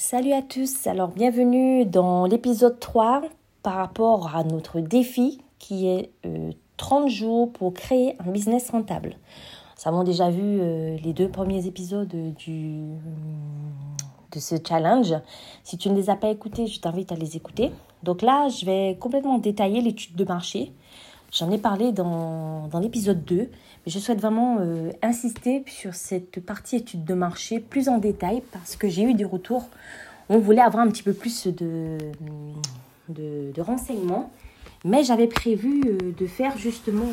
Salut à tous, alors bienvenue dans l'épisode 3 par rapport à notre défi qui est 30 euh, jours pour créer un business rentable. Nous avons déjà vu euh, les deux premiers épisodes du, de ce challenge. Si tu ne les as pas écoutés, je t'invite à les écouter. Donc là, je vais complètement détailler l'étude de marché. J'en ai parlé dans, dans l'épisode 2, mais je souhaite vraiment euh, insister sur cette partie étude de marché plus en détail parce que j'ai eu des retours. On voulait avoir un petit peu plus de, de, renseignements, mais j'avais prévu euh, de faire justement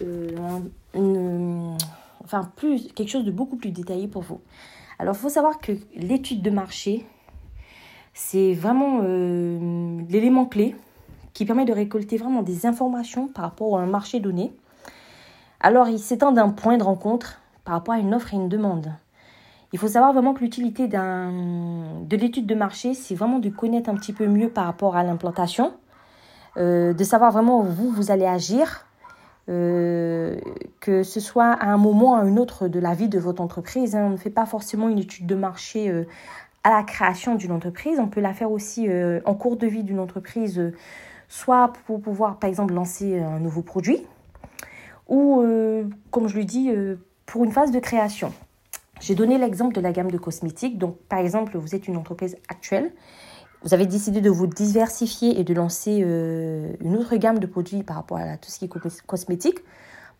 euh, enfin plus, quelque chose de beaucoup plus détaillé pour vous. Alors, il faut savoir que l'étude de marché, c'est vraiment l'élément clé qui permet de récolter vraiment des informations par rapport à un marché donné. Alors, il s'étend d'un point de rencontre par rapport à une offre et une demande. Il faut savoir vraiment que l'utilité de l'étude de marché, c'est vraiment de connaître un petit peu mieux par rapport à l'implantation, euh, de savoir vraiment où vous, vous allez agir, euh, que ce soit à un moment ou à un autre de la vie de votre entreprise. Hein. On ne fait pas forcément une étude de marché euh, à la création d'une entreprise, on peut la faire aussi en cours de vie d'une entreprise soit pour pouvoir, par exemple, lancer un nouveau produit, ou, euh, comme je le dis, euh, pour une phase de création. J'ai donné l'exemple de la gamme de cosmétiques. Donc, par exemple, vous êtes une entreprise actuelle, vous avez décidé de vous diversifier et de lancer euh, une autre gamme de produits par rapport à tout ce qui est cosmétique.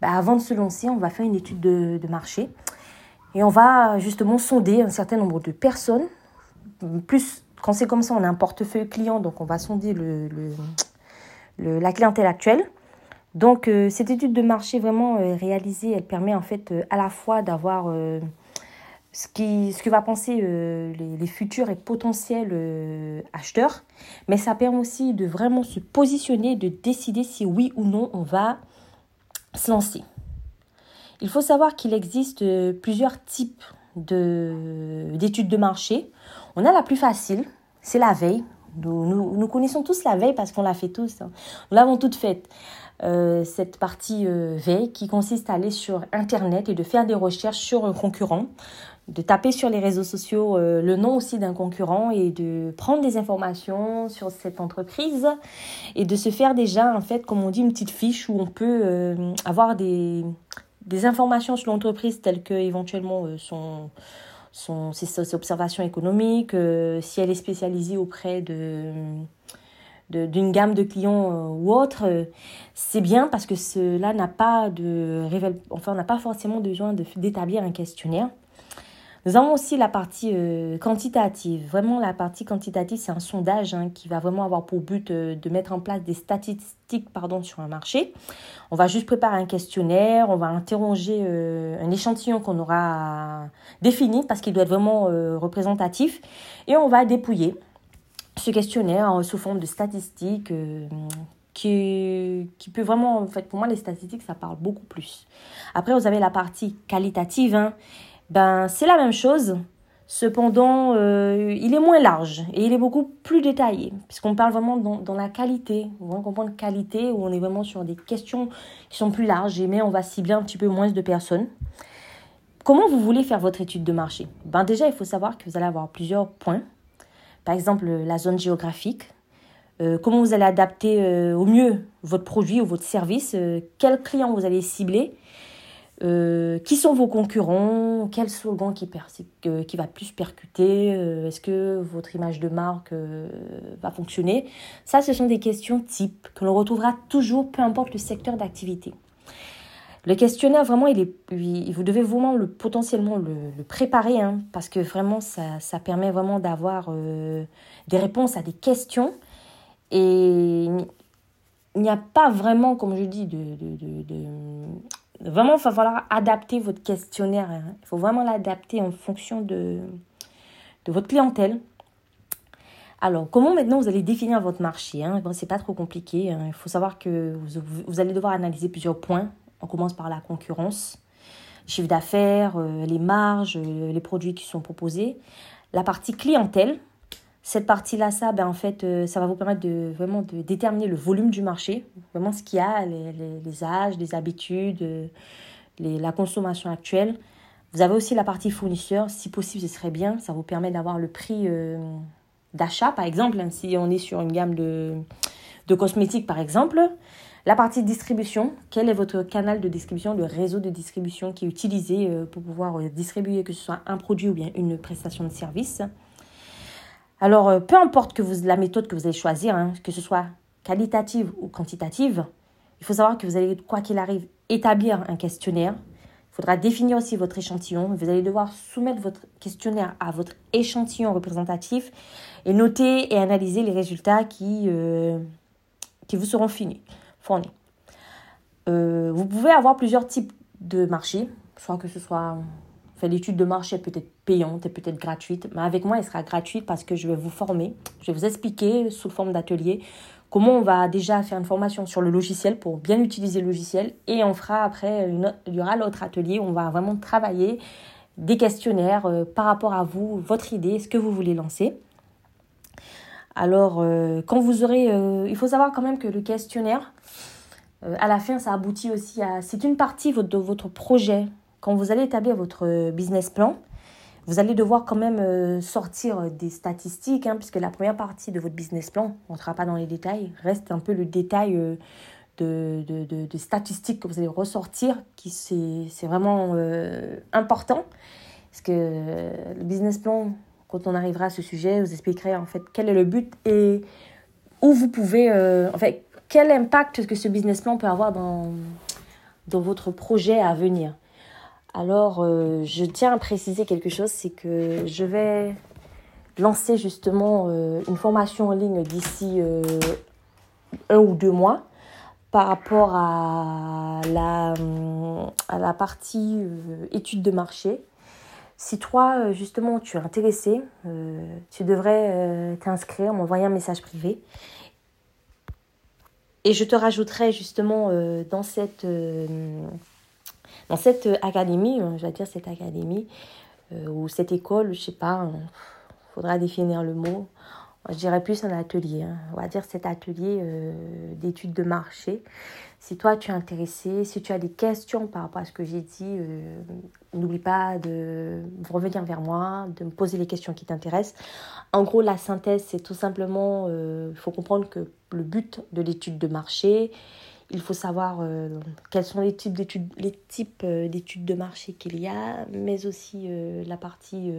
Bah, avant de se lancer, on va faire une étude de, marché et on va justement sonder un certain nombre de personnes. Plus, quand c'est comme ça, on a un portefeuille client, donc on va sonder le la clientèle actuelle. Donc, euh, cette étude de marché vraiment euh, réalisée, elle permet en fait euh, à la fois d'avoir ce, qui, ce que va penser les, futurs et potentiels acheteurs, mais ça permet aussi de vraiment se positionner, de décider si oui ou non on va se lancer. Il faut savoir qu'il existe plusieurs types d'études de marché. On a la plus facile, c'est la veille. Nous, nous, connaissons tous la veille parce qu'on l'a fait tous. Hein. Nous l'avons toute faite. Euh, cette partie euh, veille qui consiste à aller sur Internet et de faire des recherches sur un concurrent, de taper sur les réseaux sociaux euh, le nom aussi d'un concurrent et de prendre des informations sur cette entreprise et de se faire déjà, en fait, comme on dit, une petite fiche où on peut avoir des, des informations sur l'entreprise telles que éventuellement son son, ses, observations économiques, euh, si elle est spécialisée auprès de d'une gamme de clients euh, ou autre, euh, c'est bien parce que cela n'a pas de enfin on n'a pas forcément besoin d'établir un questionnaire. Nous avons aussi la partie euh, quantitative. Vraiment, la partie quantitative, c'est un sondage hein, qui va vraiment avoir pour but euh, de mettre en place des statistiques pardon, sur un marché. On va juste préparer un questionnaire, on va interroger euh, un échantillon qu'on aura défini parce qu'il doit être vraiment représentatif et on va dépouiller ce questionnaire sous forme de statistiques qui, qui peut vraiment, en fait, pour moi, les statistiques, ça parle beaucoup plus. Après, vous avez la partie qualitative. Hein, ben c'est la même chose. Cependant, euh, il est moins large et il est beaucoup plus détaillé, puisqu'on parle vraiment dans, la qualité. On va comprendre qualité, où on est vraiment sur des questions qui sont plus larges, mais on va cibler un petit peu moins de personnes. Comment vous voulez faire votre étude de marché? Ben Déjà, il faut savoir que vous allez avoir plusieurs points. Par exemple, la zone géographique. Euh, comment vous allez adapter euh, au mieux votre produit ou votre service? quel client vous allez cibler? Euh, qui sont vos concurrents? Quel slogan qui, euh, qui va plus percuter? Euh, Est-ce que votre image de marque va fonctionner? Ça, ce sont des questions types que l'on retrouvera toujours, peu importe le secteur d'activité. Le questionnaire, vraiment, il est, vous devez vraiment le, potentiellement le, préparer, hein, parce que vraiment, ça, ça permet vraiment d'avoir des réponses à des questions. Et il n'y a pas vraiment, comme je dis, de, de, de Vraiment, il va falloir adapter votre questionnaire. Hein. Il faut vraiment l'adapter en fonction de, de votre clientèle. Alors, comment maintenant vous allez définir votre marché hein? bon, C'est pas trop compliqué. Hein. Il faut savoir que vous, vous, allez devoir analyser plusieurs points. On commence par la concurrence, chiffre d'affaires, euh, les marges, euh, les produits qui sont proposés. La partie clientèle, cette partie-là, ça, ben, en fait, euh, ça va vous permettre de vraiment de déterminer le volume du marché, vraiment ce qu'il y a, les, les, âges, les habitudes, euh, les, la consommation actuelle. Vous avez aussi la partie fournisseur. Si possible, ce serait bien. Ça vous permet d'avoir le prix d'achat, par exemple. Si on est sur une gamme de, de cosmétiques, par exemple. La partie distribution, quel est votre canal de distribution, le réseau de distribution qui est utilisé euh, pour pouvoir euh, distribuer que ce soit un produit ou bien une prestation de service? Alors, euh, peu importe que vous, la méthode que vous allez choisir, hein, que ce soit qualitative ou quantitative, il faut savoir que vous allez, quoi qu'il arrive, établir un questionnaire. Il faudra définir aussi votre échantillon. Vous allez devoir soumettre votre questionnaire à votre échantillon représentatif et noter et analyser les résultats qui, qui vous seront fournis. Euh, vous pouvez avoir plusieurs types de marchés, soit que ce soit l'étude de marché peut être payante et peut-être gratuite, mais avec moi elle sera gratuite parce que je vais vous former, je vais vous expliquer sous forme d'atelier comment on va déjà faire une formation sur le logiciel pour bien utiliser le logiciel et on fera après il y aura l'autre atelier où on va vraiment travailler des questionnaires euh, par rapport à vous, votre idée, ce que vous voulez lancer. Alors, euh, quand vous aurez... il faut savoir quand même que le questionnaire, euh, à la fin, ça aboutit aussi à... C'est une partie de votre projet. Quand vous allez établir votre business plan, vous allez devoir quand même euh, sortir des statistiques, hein, puisque la première partie de votre business plan, on ne sera pas dans les détails, reste un peu le détail euh, de, de, de, statistiques que vous allez ressortir, qui c'est vraiment important. Parce que le business plan, quand on arrivera à ce sujet, vous expliquerez en fait quel est le but et où vous pouvez, en fait, quel impact que ce business plan peut avoir dans, dans votre projet à venir. Alors, euh, je tiens à préciser quelque chose, c'est que je vais lancer justement euh, une formation en ligne d'ici euh, un ou deux mois par rapport à la, partie étude de marché. Si toi, justement, tu es intéressé, tu devrais t'inscrire, m'envoyer un message privé. Et je te rajouterai justement dans cette, cette académie, euh, je vais dire cette académie, ou cette école, je sais pas, il faudra définir le mot. Je dirais plus un atelier, hein. on va dire cet atelier d'études de marché. Si toi tu es intéressé, si tu as des questions par rapport à ce que j'ai dit, n'oublie pas de revenir vers moi, de me poser les questions qui t'intéressent. En gros, la synthèse, c'est tout simplement, il faut comprendre que le but de l'étude de marché. Il faut savoir euh, quels sont les types d'études, les types euh, d'études de marché qu'il y a, mais aussi euh, la partie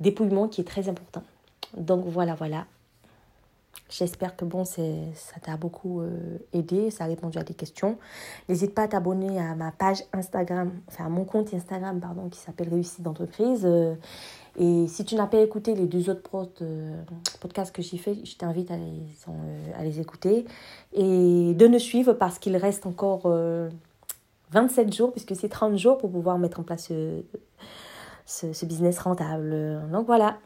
dépouillement qui est très important. Donc voilà, voilà. J'espère que bon, ça t'a beaucoup aidé, ça a répondu à tes questions. N'hésite pas à t'abonner à ma page Instagram, enfin à mon compte Instagram, pardon, qui s'appelle Réussite d'entreprise. Et si tu n'as pas écouté les deux autres euh, podcasts que j'ai fait, je t'invite à, euh, à, les écouter et de nous suivre parce qu'il reste encore 27 euh, jours, puisque c'est 30 jours pour pouvoir mettre en place ce, ce business rentable. Donc voilà.